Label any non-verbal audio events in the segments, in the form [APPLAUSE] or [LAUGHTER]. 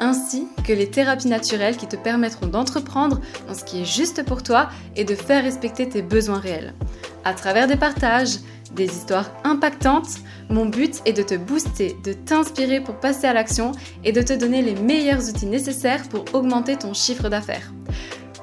ainsi que les thérapies naturelles qui te permettront d'entreprendre dans ce qui est juste pour toi et de faire respecter tes besoins réels. À travers des partages, des histoires impactantes, mon but est de te booster, de t'inspirer pour passer à l'action et de te donner les meilleurs outils nécessaires pour augmenter ton chiffre d'affaires.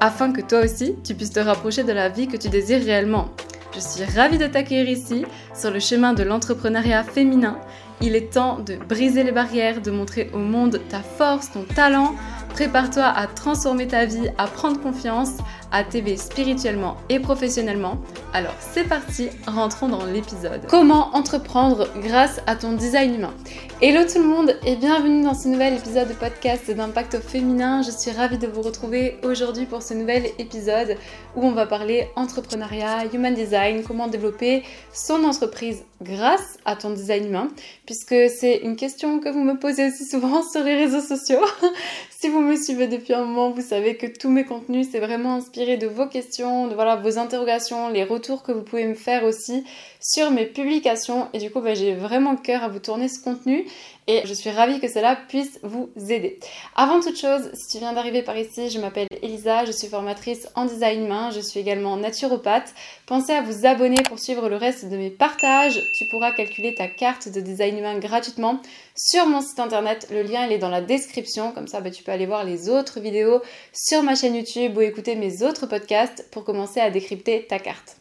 Afin que toi aussi, tu puisses te rapprocher de la vie que tu désires réellement. Je suis ravie de t'accueillir ici, sur le chemin de l'entrepreneuriat féminin. Il est temps de briser les barrières, de montrer au monde ta force, ton talent. Prépare-toi à transformer ta vie, à prendre confiance, à t'aider spirituellement et professionnellement. Alors c'est parti, rentrons dans l'épisode. Comment entreprendre grâce à ton design humain? Hello tout le monde et bienvenue dans ce nouvel épisode de podcast d'Impact féminin. Je suis ravie de vous retrouver aujourd'hui pour ce nouvel épisode où on va parler entrepreneuriat, human design, comment développer son entreprise grâce à ton design humain, puisque c'est une question que vous me posez aussi souvent [LAUGHS] sur les réseaux sociaux. [LAUGHS] si vous me suivez depuis un moment, vous savez que tous mes contenus, c'est vraiment inspiré de vos questions, de voilà, vos interrogations, les retours que vous pouvez me faire aussi sur mes publications. Et du coup, bah, j'ai vraiment cœur à vous tourner ce contenu et je suis ravie que cela puisse vous aider. Avant toute chose, si tu viens d'arriver par ici, je m'appelle Elisa, je suis formatrice en design main, je suis également naturopathe. Pensez à vous abonner pour suivre le reste de mes partages. Tu pourras calculer ta carte de design humain gratuitement sur mon site internet. Le lien est dans la description, comme ça bah, tu peux aller voir les autres vidéos sur ma chaîne YouTube ou écouter mes autres podcasts pour commencer à décrypter ta carte.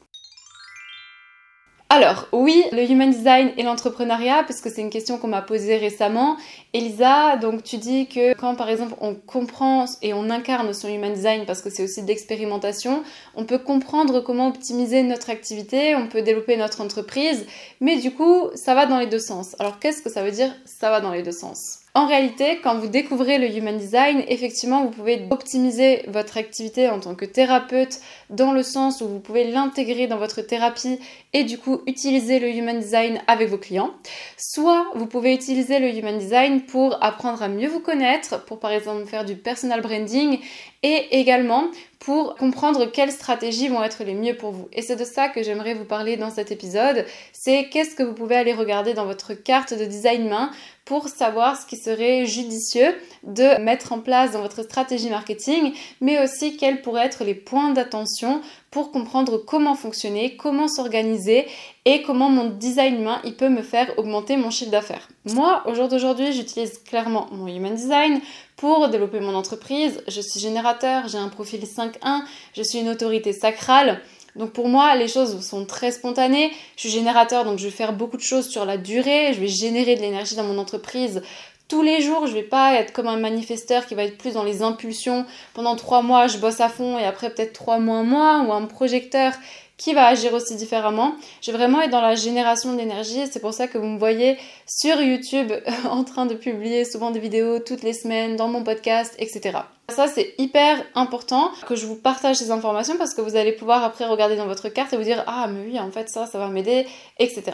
Alors, oui, le human design et l'entrepreneuriat, parce que c'est une question qu'on m'a posée récemment. Elisa, donc tu dis que quand par exemple on comprend et on incarne son human design, parce que c'est aussi d'expérimentation, on peut comprendre comment optimiser notre activité, on peut développer notre entreprise, mais du coup, ça va dans les deux sens. Alors, qu'est-ce que ça veut dire ça va dans les deux sens? En réalité, quand vous découvrez le Human Design, effectivement, vous pouvez optimiser votre activité en tant que thérapeute dans le sens où vous pouvez l'intégrer dans votre thérapie et du coup utiliser le Human Design avec vos clients. Soit vous pouvez utiliser le Human Design pour apprendre à mieux vous connaître, pour par exemple faire du personal branding et également pour comprendre quelles stratégies vont être les mieux pour vous. Et c'est de ça que j'aimerais vous parler dans cet épisode. C'est qu'est-ce que vous pouvez aller regarder dans votre carte de design main pour savoir ce qui serait judicieux de mettre en place dans votre stratégie marketing, mais aussi quels pourraient être les points d'attention pour comprendre comment fonctionner, comment s'organiser et comment mon design main il peut me faire augmenter mon chiffre d'affaires. Moi, au jour d'aujourd'hui, j'utilise clairement mon human design pour développer mon entreprise. Je suis générateur, j'ai un profil 5.1, je suis une autorité sacrale. Donc pour moi, les choses sont très spontanées. Je suis générateur, donc je vais faire beaucoup de choses sur la durée. Je vais générer de l'énergie dans mon entreprise tous les jours. Je vais pas être comme un manifesteur qui va être plus dans les impulsions. Pendant trois mois, je bosse à fond et après peut-être trois mois, moins. Ou un projecteur qui va agir aussi différemment. Je vais vraiment être dans la génération d'énergie. C'est pour ça que vous me voyez sur YouTube [LAUGHS] en train de publier souvent des vidéos toutes les semaines, dans mon podcast, etc. Ça, c'est hyper important que je vous partage ces informations parce que vous allez pouvoir après regarder dans votre carte et vous dire Ah, mais oui, en fait, ça, ça va m'aider, etc.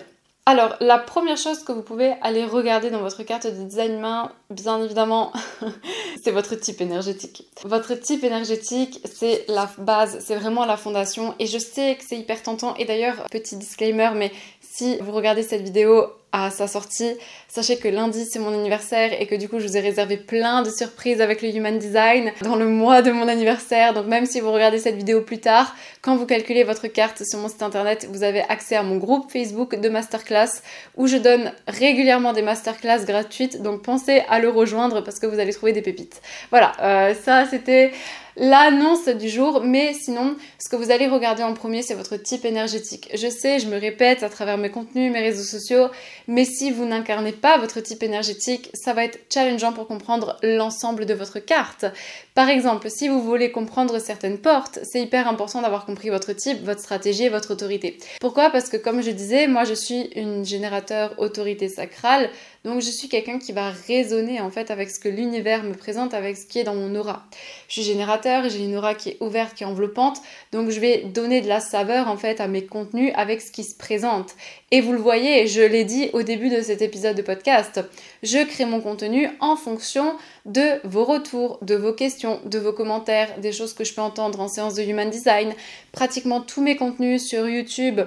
Alors, la première chose que vous pouvez aller regarder dans votre carte de design main, bien évidemment, [LAUGHS] c'est votre type énergétique. Votre type énergétique, c'est la base, c'est vraiment la fondation. Et je sais que c'est hyper tentant. Et d'ailleurs, petit disclaimer, mais si vous regardez cette vidéo à sa sortie. Sachez que lundi c'est mon anniversaire et que du coup je vous ai réservé plein de surprises avec le Human Design dans le mois de mon anniversaire. Donc même si vous regardez cette vidéo plus tard, quand vous calculez votre carte sur mon site internet, vous avez accès à mon groupe Facebook de masterclass où je donne régulièrement des masterclass gratuites. Donc pensez à le rejoindre parce que vous allez trouver des pépites. Voilà, euh, ça c'était l'annonce du jour, mais sinon, ce que vous allez regarder en premier, c'est votre type énergétique. Je sais, je me répète à travers mes contenus, mes réseaux sociaux, mais si vous n'incarnez pas votre type énergétique, ça va être challengeant pour comprendre l'ensemble de votre carte. Par exemple, si vous voulez comprendre certaines portes, c'est hyper important d'avoir compris votre type, votre stratégie et votre autorité. Pourquoi? Parce que comme je disais, moi je suis une générateur autorité sacrale, Donc je suis quelqu'un qui va résonner en fait avec ce que l'univers me présente, avec ce qui est dans mon aura. Je suis générateur, j'ai une aura qui est ouverte, qui est enveloppante, donc je vais donner de la saveur en fait à mes contenus avec ce qui se présente. Et vous le voyez, je l'ai dit au début de cet épisode de podcast, je crée mon contenu en fonction de vos retours, de vos questions, de vos commentaires, des choses que je peux entendre en séance de Human Design. Pratiquement tous mes contenus sur YouTube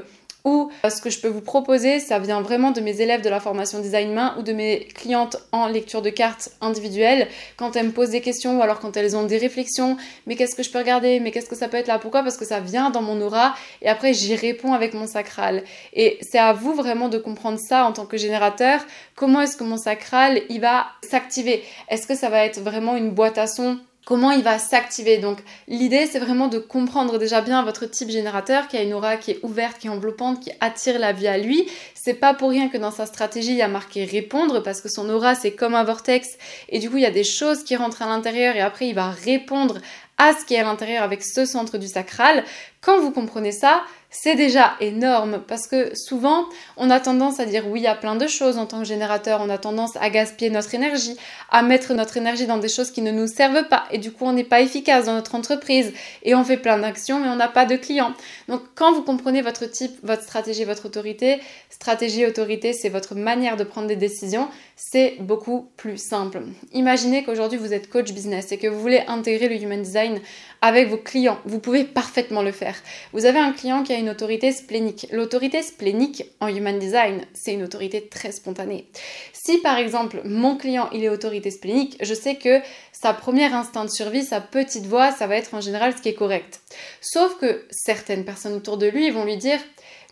ou euh, ce que je peux vous proposer, ça vient vraiment de mes élèves de la formation design main ou de mes clientes en lecture de cartes individuelles. Quand elles me posent des questions ou alors quand elles ont des réflexions, mais qu'est-ce que je peux regarder, mais qu'est-ce que ça peut être là, pourquoi? Parce que ça vient dans mon aura et après j'y réponds avec mon sacral. Et c'est à vous vraiment de comprendre ça en tant que générateur, comment est-ce que mon sacral il va s'activer? Est-ce que ça va être vraiment une boîte à son comment il va s'activer. Donc l'idée c'est vraiment de comprendre déjà bien votre type générateur qui a une aura qui est ouverte, qui est enveloppante, qui attire la vie à lui. C'est pas pour rien que dans sa stratégie il y a marqué répondre parce que son aura c'est comme un vortex et du coup il y a des choses qui rentrent à l'intérieur et après il va répondre à ce qui est à l'intérieur avec ce centre du sacral. Quand vous comprenez ça, c'est déjà énorme parce que souvent on a tendance à dire oui à plein de choses en tant que générateur, on a tendance à gaspiller notre énergie, à mettre notre énergie dans des choses qui ne nous servent pas et du coup on n'est pas efficace dans notre entreprise et on fait plein d'actions mais on n'a pas de clients. Donc quand vous comprenez votre type, votre stratégie, votre autorité, stratégie, autorité, c'est votre manière de prendre des décisions, c'est beaucoup plus simple. Imaginez qu'aujourd'hui vous êtes coach business et que vous voulez intégrer le human design avec vos clients. Vous pouvez parfaitement le faire. Vous avez un client qui a une autorité splénique. L'autorité splénique en human design, c'est une autorité très spontanée. Si par exemple mon client il est autorité splénique, je sais que sa première instinct de survie, sa petite voix, ça va être en général ce qui est correct. Sauf que certaines personnes autour de lui vont lui dire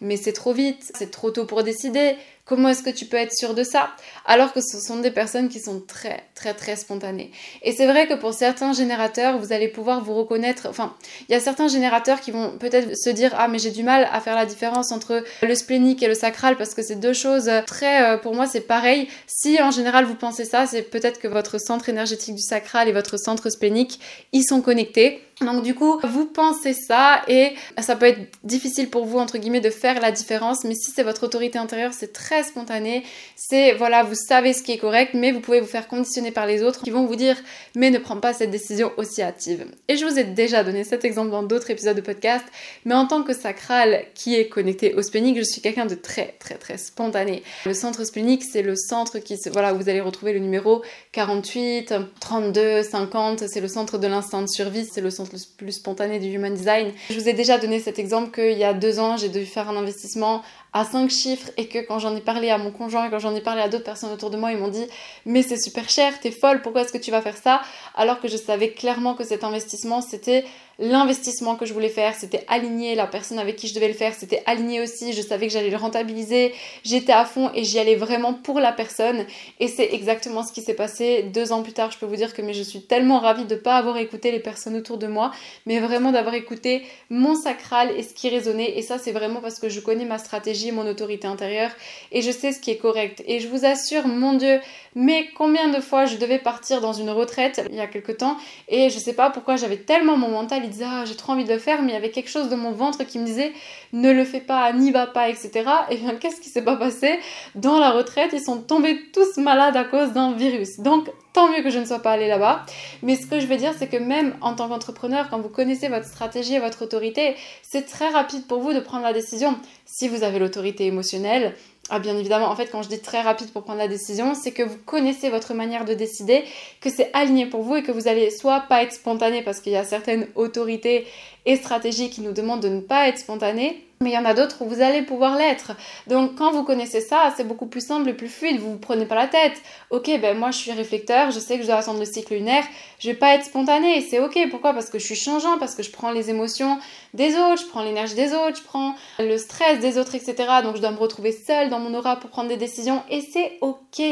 mais c'est trop vite, c'est trop tôt pour décider, Comment est-ce que tu peux être sûr de ça? Alors que ce sont des personnes qui sont très, très, très spontanées. Et c'est vrai que pour certains générateurs, vous allez pouvoir vous reconnaître. Enfin, il y a certains générateurs qui vont peut-être se dire Ah, mais j'ai du mal à faire la différence entre le splénique et le sacral parce que c'est deux choses très. Euh, pour moi, c'est pareil. Si en général vous pensez ça, c'est peut-être que votre centre énergétique du sacral et votre centre splénique, ils sont connectés. Donc du coup, vous pensez ça et ça peut être difficile pour vous entre guillemets de faire la différence, mais si c'est votre autorité intérieure, c'est très spontané. C'est, voilà, vous savez ce qui est correct, mais vous pouvez vous faire conditionner par les autres qui vont vous dire, mais ne prends pas cette décision aussi hâtive. Et je vous ai déjà donné cet exemple dans d'autres épisodes de podcast, mais en tant que sacral qui est connecté au splénique, je suis quelqu'un de très, très, très spontané. Le centre splénique, c'est le centre qui se, voilà, vous allez retrouver le numéro 48, 32, 50, c'est le centre de l'instinct de survie, c'est le centre le plus spontané du human design. Je vous ai déjà donné cet exemple qu'il y a deux ans, j'ai dû faire un investissement à 5 chiffres et que quand j'en ai parlé à mon conjoint et quand j'en ai parlé à d'autres personnes autour de moi, ils m'ont dit mais c'est super cher, t'es folle, pourquoi est-ce que tu vas faire ça? Alors que je savais clairement que cet investissement c'était l'investissement que je voulais faire, c'était aligné, la personne avec qui je devais le faire, c'était aligné aussi, je savais que j'allais le rentabiliser, j'étais à fond et j'y allais vraiment pour la personne. Et c'est exactement ce qui s'est passé. Deux ans plus tard. Je peux vous dire que je suis tellement ravie de ne pas avoir écouté les personnes autour de moi, mais vraiment d'avoir écouté mon sacral et ce qui résonnait. Et ça c'est vraiment parce que je connais ma stratégie, mon autorité intérieure et je sais ce qui est correct. Et je vous assure, mon Dieu, mais combien de fois je devais partir dans une retraite il y a quelque temps et je sais pas pourquoi j'avais tellement mon mental, ah, j'ai trop envie de le faire, mais il y avait quelque chose dans mon ventre qui me disait ne le fais pas, n'y va pas, etc. Et bien qu'est-ce qui s'est pas passé? Dans la retraite, ils sont tombés tous malades à cause d'un virus. Donc tant mieux que je ne sois pas allée là-bas. Mais ce que je veux dire, c'est que même en tant qu'entrepreneur, quand vous connaissez votre stratégie et votre autorité, c'est très rapide pour vous de prendre la décision. Si vous avez l'autorité émotionnelle, ah bien évidemment, en fait, quand je dis très rapide pour prendre la décision, c'est que vous connaissez votre manière de décider, que c'est aligné pour vous et que vous allez soit pas être spontané parce qu'il y a certaines autorités et stratégies qui nous demandent de ne pas être spontané, mais il y en a d'autres où vous allez pouvoir l'être. Donc quand vous connaissez ça, c'est beaucoup plus simple et plus fluide, vous vous prenez pas la tête. Ok, ben moi je suis réflecteur, je sais que je dois attendre le cycle lunaire, je vais pas être spontané, c'est ok. Pourquoi? Parce que je suis changeant, parce que je prends les émotions des autres, je prends l'énergie des autres, je prends le stress des autres, etc. Donc je dois me retrouver seule dans mon aura pour prendre des décisions et c'est ok.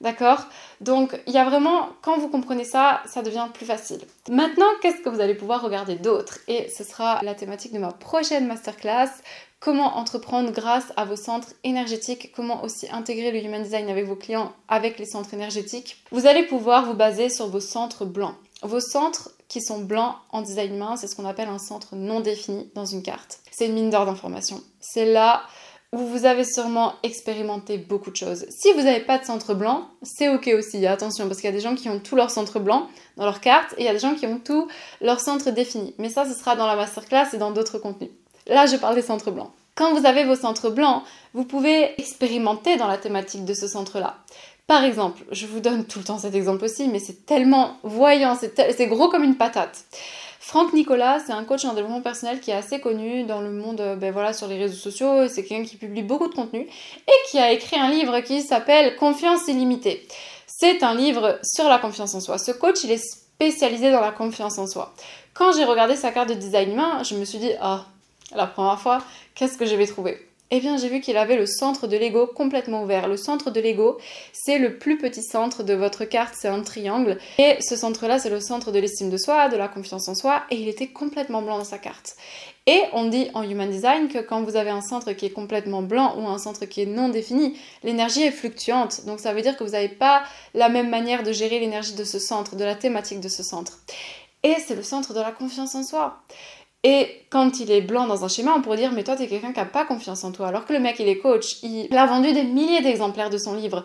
D'accord? Donc, il y a vraiment, quand vous comprenez ça, ça devient plus facile. Maintenant, qu'est-ce que vous allez pouvoir regarder d'autre? Et ce sera la thématique de ma prochaine masterclass. Comment entreprendre grâce à vos centres énergétiques, comment aussi intégrer le human design avec vos clients avec les centres énergétiques? Vous allez pouvoir vous baser sur vos centres blancs. Vos centres qui sont blancs en design main, c'est ce qu'on appelle un centre non défini dans une carte. C'est une mine d'or d'information. C'est là vous avez sûrement expérimenté beaucoup de choses. Si vous n'avez pas de centre blanc, c'est ok aussi, attention, parce qu'il y a des gens qui ont tout leur centre blanc dans leur carte et il y a des gens qui ont tout leur centre défini. Mais ça, ce sera dans la masterclass et dans d'autres contenus. Là, je parle des centres blancs. Quand vous avez vos centres blancs, vous pouvez expérimenter dans la thématique de ce centre-là. Par exemple, je vous donne tout le temps cet exemple aussi, mais c'est tellement voyant, c'est gros comme une patate. Franck Nicolas, c'est un coach en développement personnel qui est assez connu dans le monde, euh, ben voilà, sur les réseaux sociaux. C'est quelqu'un qui publie beaucoup de contenu et qui a écrit un livre qui s'appelle Confiance illimitée. C'est un livre sur la confiance en soi. Ce coach, il est spécialisé dans la confiance en soi. Quand j'ai regardé sa carte de design humain, je me suis dit, ah, la première fois, qu'est-ce que je vais trouver eh bien, j'ai vu qu'il avait le centre de l'ego complètement ouvert. Le centre de l'ego, c'est le plus petit centre de votre carte, c'est un triangle. Et ce centre-là, c'est le centre de l'estime de soi, de la confiance en soi, et il était complètement blanc dans sa carte. Et on dit en Human Design que quand vous avez un centre qui est complètement blanc ou un centre qui est non défini, l'énergie est fluctuante. Donc ça veut dire que vous n'avez pas la même manière de gérer l'énergie de ce centre, de la thématique de ce centre. Et c'est le centre de la confiance en soi. Et quand il est blanc dans un schéma, on pourrait dire mais toi t'es quelqu'un qui n'a pas confiance en toi. Alors que le mec il est coach, il a vendu des milliers d'exemplaires de son livre.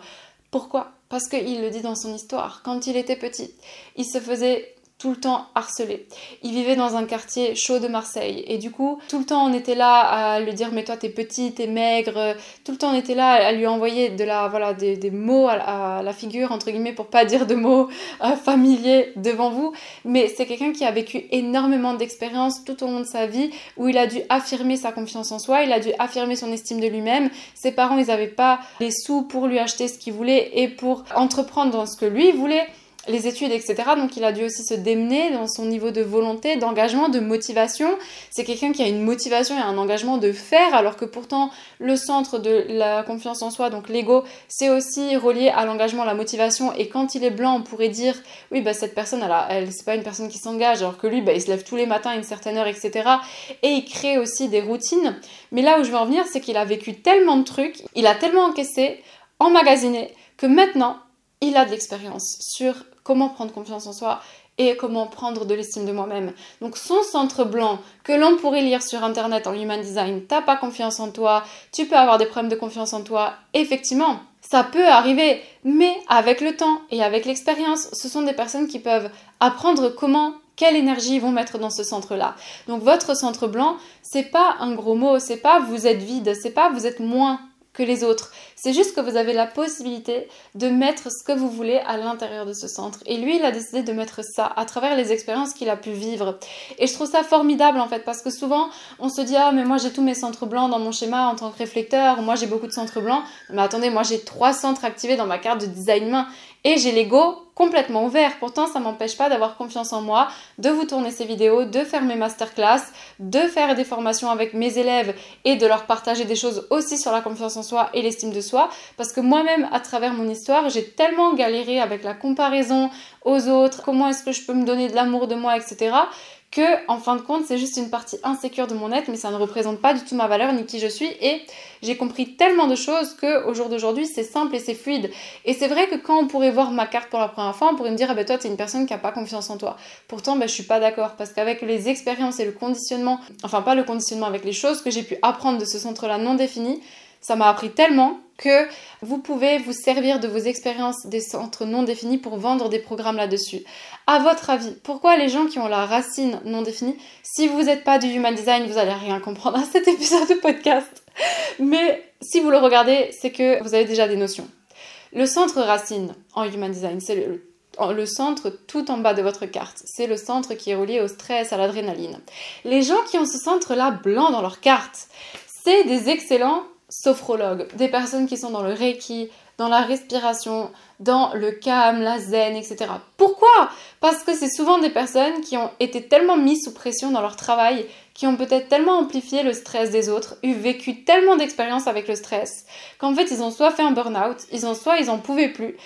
Pourquoi? Parce qu'il le dit dans son histoire. Quand il était petit, il se faisait tout le temps harcelé. Il vivait dans un quartier chaud de Marseille et du coup tout le temps on était là à lui dire mais toi t'es petit, t'es maigre, tout le temps on était là à lui envoyer de la voilà des, mots à, la figure entre guillemets pour pas dire de mots euh, familiers devant vous. Mais c'est quelqu'un qui a vécu énormément d'expériences tout au long de sa vie où il a dû affirmer sa confiance en soi, il a dû affirmer son estime de lui-même. Ses parents ils n'avaient pas les sous pour lui acheter ce qu'il voulait et pour entreprendre dans ce que lui voulait les études, etc. Donc il a dû aussi se démener dans son niveau de volonté, d'engagement, de motivation. C'est quelqu'un qui a une motivation et un engagement de faire, alors que pourtant le centre de la confiance en soi, donc l'ego, c'est aussi relié à l'engagement, la motivation. Et quand il est blanc, on pourrait dire, oui, bah cette personne, elle, elle c'est pas une personne qui s'engage, alors que lui, bah, il se lève tous les matins à une certaine heure, etc. Et il crée aussi des routines. Mais là où je veux en venir, c'est qu'il a vécu tellement de trucs, il a tellement encaissé, emmagasiné, que maintenant, il a de l'expérience sur comment prendre confiance en soi et comment prendre de l'estime de moi-même. Donc son centre blanc que l'on pourrait lire sur internet en human design, t'as pas confiance en toi, tu peux avoir des problèmes de confiance en toi, effectivement, ça peut arriver, mais avec le temps et avec l'expérience, ce sont des personnes qui peuvent apprendre comment quelle énergie ils vont mettre dans ce centre-là. Donc votre centre blanc, c'est pas un gros mot, c'est pas vous êtes vide, c'est pas vous êtes moins que les autres. C'est juste que vous avez la possibilité de mettre ce que vous voulez à l'intérieur de ce centre. Et lui, il a décidé de mettre ça à travers les expériences qu'il a pu vivre. Et je trouve ça formidable en fait, parce que souvent, on se dit, ah, mais moi j'ai tous mes centres blancs dans mon schéma en tant que réflecteur, moi j'ai beaucoup de centres blancs. Mais attendez, moi j'ai trois centres activés dans ma carte de design main. Et j'ai l'ego complètement ouvert. Pourtant, ça m'empêche pas d'avoir confiance en moi, de vous tourner ces vidéos, de faire mes masterclass, de faire des formations avec mes élèves et de leur partager des choses aussi sur la confiance en soi et l'estime de soi. Parce que moi-même, à travers mon histoire, j'ai tellement galéré avec la comparaison aux autres, comment est-ce que je peux me donner de l'amour de moi, etc que en fin de compte c'est juste une partie insécure de mon être mais ça ne représente pas du tout ma valeur ni qui je suis. Et j'ai compris tellement de choses que au jour d'aujourd'hui c'est simple et c'est fluide. Et c'est vrai que quand on pourrait voir ma carte pour la première fois on pourrait me dire ah ben toi t'es une personne qui a pas confiance en toi. Pourtant ben je suis pas d'accord parce qu'avec les expériences et le conditionnement enfin pas le conditionnement avec les choses que j'ai pu apprendre de ce centre là non défini ça m'a appris tellement que vous pouvez vous servir de vos expériences des centres non définis pour vendre des programmes là-dessus. À votre avis, pourquoi les gens qui ont la racine non définie, si vous n'êtes pas du human design, vous allez rien comprendre à [LAUGHS] cet épisode de podcast. Mais si vous le regardez, c'est que vous avez déjà des notions. Le centre racine en human design, c'est le, le centre tout en bas de votre carte. C'est le centre qui est relié au stress, à l'adrénaline. Les gens qui ont ce centre-là blanc dans leur carte, c'est des excellents sophrologues, des personnes qui sont dans le reiki, dans la respiration, dans le calme, la zen, etc. Pourquoi? Parce que c'est souvent des personnes qui ont été tellement mises sous pression dans leur travail, qui ont peut-être tellement amplifié le stress des autres, eu vécu tellement d'expériences avec le stress, qu'en fait ils ont soit fait un burn-out, ils ont soit ils en pouvaient plus,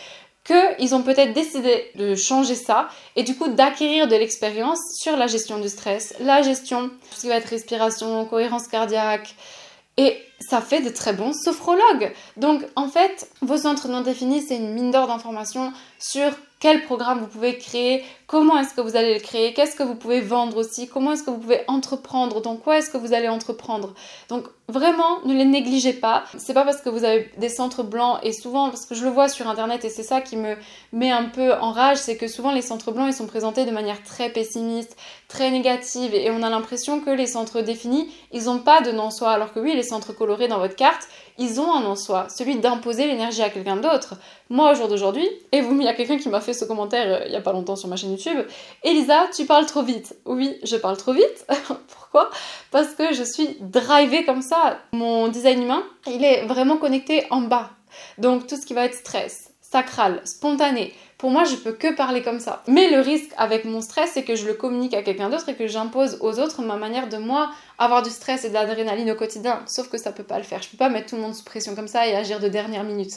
qu'ils ont peut-être décidé de changer ça et du coup d'acquérir de l'expérience sur la gestion du stress, la gestion, ce qui va être respiration, cohérence cardiaque, et ça fait de très bons sophrologues. Donc en fait, vos centres non définis, c'est une mine d'or d'informations sur quel programme vous pouvez créer, comment est-ce que vous allez le créer, qu'est-ce que vous pouvez vendre aussi, comment est-ce que vous pouvez entreprendre, dans quoi est-ce que vous allez entreprendre. Donc vraiment, ne les négligez pas. C'est pas parce que vous avez des centres blancs et souvent, parce que je le vois sur internet et c'est ça qui me met un peu en rage, c'est que souvent les centres blancs ils sont présentés de manière très pessimiste, très négative et on a l'impression que les centres définis ils n'ont pas de nom soi alors que oui, les centres colorés dans votre carte ils ont un en soi, celui d'imposer l'énergie à quelqu'un d'autre. Moi, au jour d'aujourd'hui, et vous, il y a quelqu'un qui m'a fait ce commentaire euh, il y a pas longtemps sur ma chaîne YouTube, Elisa, tu parles trop vite. Oui, je parle trop vite. [LAUGHS] Pourquoi? Parce que je suis drivée comme ça. Mon design humain, il est vraiment connecté en bas. Donc tout ce qui va être stress, sacral, spontané, pour moi, je peux que parler comme ça. Mais le risque avec mon stress, c'est que je le communique à quelqu'un d'autre et que j'impose aux autres ma manière de moi avoir du stress et de l'adrénaline au quotidien. Sauf que ça peut pas le faire. Je peux pas mettre tout le monde sous pression comme ça et agir de dernière minute.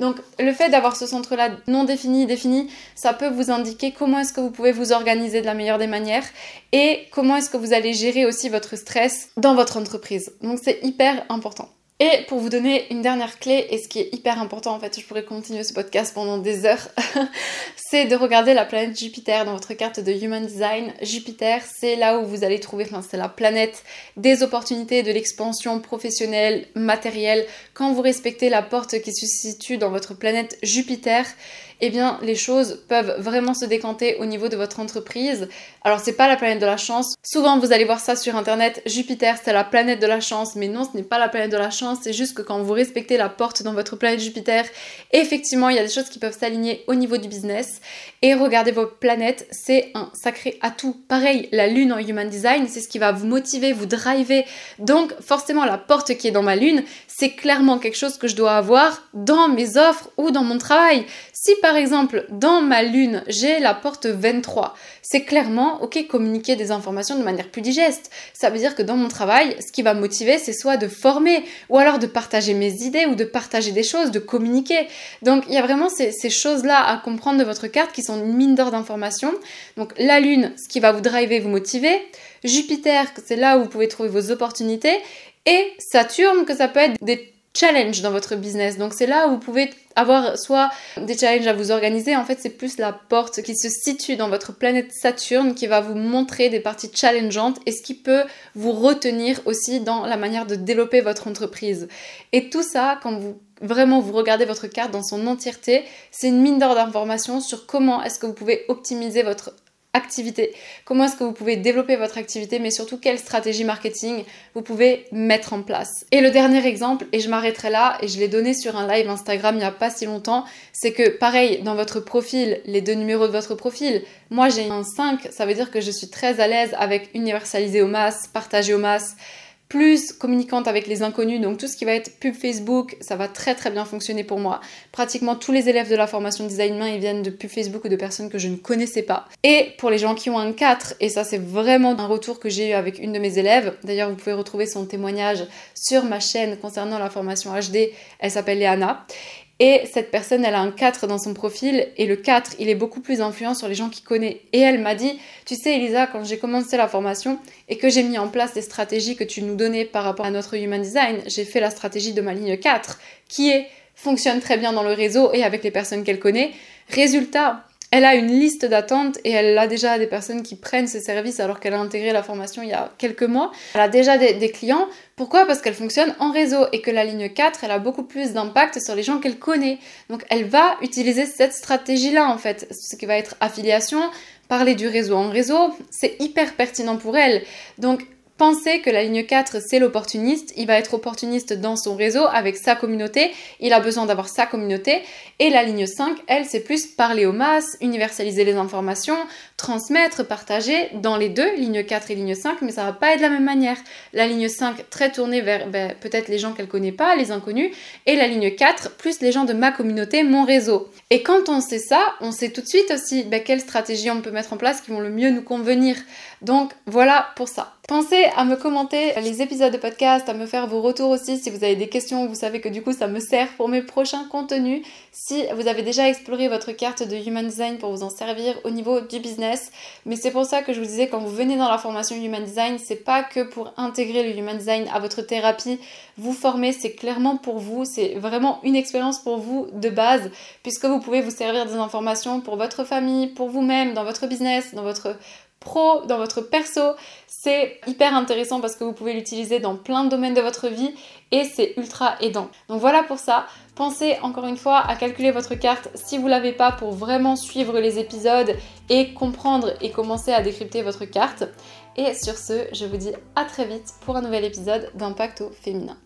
Donc, le fait d'avoir ce centre-là non défini, défini, ça peut vous indiquer comment est-ce que vous pouvez vous organiser de la meilleure des manières et comment est-ce que vous allez gérer aussi votre stress dans votre entreprise. Donc, c'est hyper important. Et pour vous donner une dernière clé, et ce qui est hyper important en fait, je pourrais continuer ce podcast pendant des heures, [LAUGHS] c'est de regarder la planète Jupiter dans votre carte de Human Design. Jupiter, c'est là où vous allez trouver, enfin c'est la planète des opportunités, de l'expansion professionnelle, matérielle. Quand vous respectez la porte qui se situe dans votre planète Jupiter, eh bien les choses peuvent vraiment se décanter au niveau de votre entreprise. Alors c'est pas la planète de la chance. Souvent vous allez voir ça sur internet, Jupiter c'est la planète de la chance, mais non ce n'est pas la planète de la chance, c'est juste que quand vous respectez la porte dans votre planète Jupiter, effectivement il y a des choses qui peuvent s'aligner au niveau du business. Et regardez vos planètes, c'est un sacré atout. Pareil, la lune en Human Design, c'est ce qui va vous motiver, vous driver. Donc forcément la porte qui est dans ma lune, c'est clairement quelque chose que je dois avoir dans mes offres ou dans mon travail. Si par exemple dans ma lune j'ai la porte 23, c'est clairement ok communiquer des informations de manière plus digeste. Ça veut dire que dans mon travail, ce qui va motiver, c'est soit de former ou alors de partager mes idées ou de partager des choses, de communiquer. Donc il y a vraiment ces, ces choses-là à comprendre de votre carte qui sont une mine d'or d'informations. Donc la lune, ce qui va vous driver, vous motiver. Jupiter, c'est là où vous pouvez trouver vos opportunités. Et Saturne, que ça peut être des challenge dans votre business. Donc c'est là où vous pouvez avoir soit des challenges à vous organiser, en fait c'est plus la porte qui se situe dans votre planète Saturne qui va vous montrer des parties challengeantes et ce qui peut vous retenir aussi dans la manière de développer votre entreprise. Et tout ça, quand vous vraiment vous regardez votre carte dans son entièreté, c'est une mine d'or d'informations sur comment est-ce que vous pouvez optimiser votre activité, comment est-ce que vous pouvez développer votre activité, mais surtout quelle stratégie marketing vous pouvez mettre en place? Et le dernier exemple, et je m'arrêterai là, et je l'ai donné sur un live Instagram il n'y a pas si longtemps, c'est que pareil, dans votre profil, les deux numéros de votre profil, moi j'ai un 5, ça veut dire que je suis très à l'aise avec universaliser au masse, partager au masse, plus communicante avec les inconnus, donc tout ce qui va être pub Facebook, ça va très très bien fonctionner pour moi. Pratiquement tous les élèves de la formation design main, ils viennent de pub Facebook ou de personnes que je ne connaissais pas. Et pour les gens qui ont un 4, et ça c'est vraiment un retour que j'ai eu avec une de mes élèves, d'ailleurs vous pouvez retrouver son témoignage sur ma chaîne concernant la formation HD, elle s'appelle Léana, et cette personne, elle a un 4 dans son profil et le 4, il est beaucoup plus influent sur les gens qui connaissent. Et elle m'a dit, tu sais Elisa, quand j'ai commencé la formation et que j'ai mis en place les stratégies que tu nous donnais par rapport à notre Human Design, j'ai fait la stratégie de ma ligne 4 qui est fonctionne très bien dans le réseau et avec les personnes qu'elle connaît. Résultat, elle a une liste d'attente et elle a déjà des personnes qui prennent ses services alors qu'elle a intégré la formation il y a quelques mois. Elle a déjà des, clients. Pourquoi? Parce qu'elle fonctionne en réseau et que la ligne 4, elle a beaucoup plus d'impact sur les gens qu'elle connaît. Donc elle va utiliser cette stratégie-là en fait, ce qui va être affiliation, parler du réseau en réseau, c'est hyper pertinent pour elle. Donc Pensez que la ligne 4, c'est l'opportuniste. Il va être opportuniste dans son réseau avec sa communauté. Il a besoin d'avoir sa communauté. Et la ligne 5, elle, c'est plus parler aux masses, universaliser les informations, transmettre, partager dans les deux, ligne 4 et ligne 5, mais ça va pas être de la même manière. La ligne 5, très tournée vers ben, peut-être les gens qu'elle connaît pas, les inconnus. Et la ligne 4, plus les gens de ma communauté, mon réseau. Et quand on sait ça, on sait tout de suite aussi ben, quelles stratégies on peut mettre en place qui vont le mieux nous convenir. Donc voilà pour ça. Pensez à me commenter les épisodes de podcast, à me faire vos retours aussi si vous avez des questions. Vous savez que du coup ça me sert pour mes prochains contenus. Si vous avez déjà exploré votre carte de Human Design pour vous en servir au niveau du business. Mais c'est pour ça que je vous disais, quand vous venez dans la formation Human Design, c'est pas que pour intégrer le Human Design à votre thérapie, vous former, c'est clairement pour vous, c'est vraiment une expérience pour vous de base, puisque vous pouvez vous servir des informations pour votre famille, pour vous-même, dans votre business, dans votre pro, dans votre perso. C'est hyper intéressant parce que vous pouvez l'utiliser dans plein de domaines de votre vie et c'est ultra aidant. Donc voilà pour ça. Pensez encore une fois à calculer votre carte si vous l'avez pas pour vraiment suivre les épisodes et comprendre et commencer à décrypter votre carte. Et sur ce, je vous dis à très vite pour un nouvel épisode d'Impact au féminin.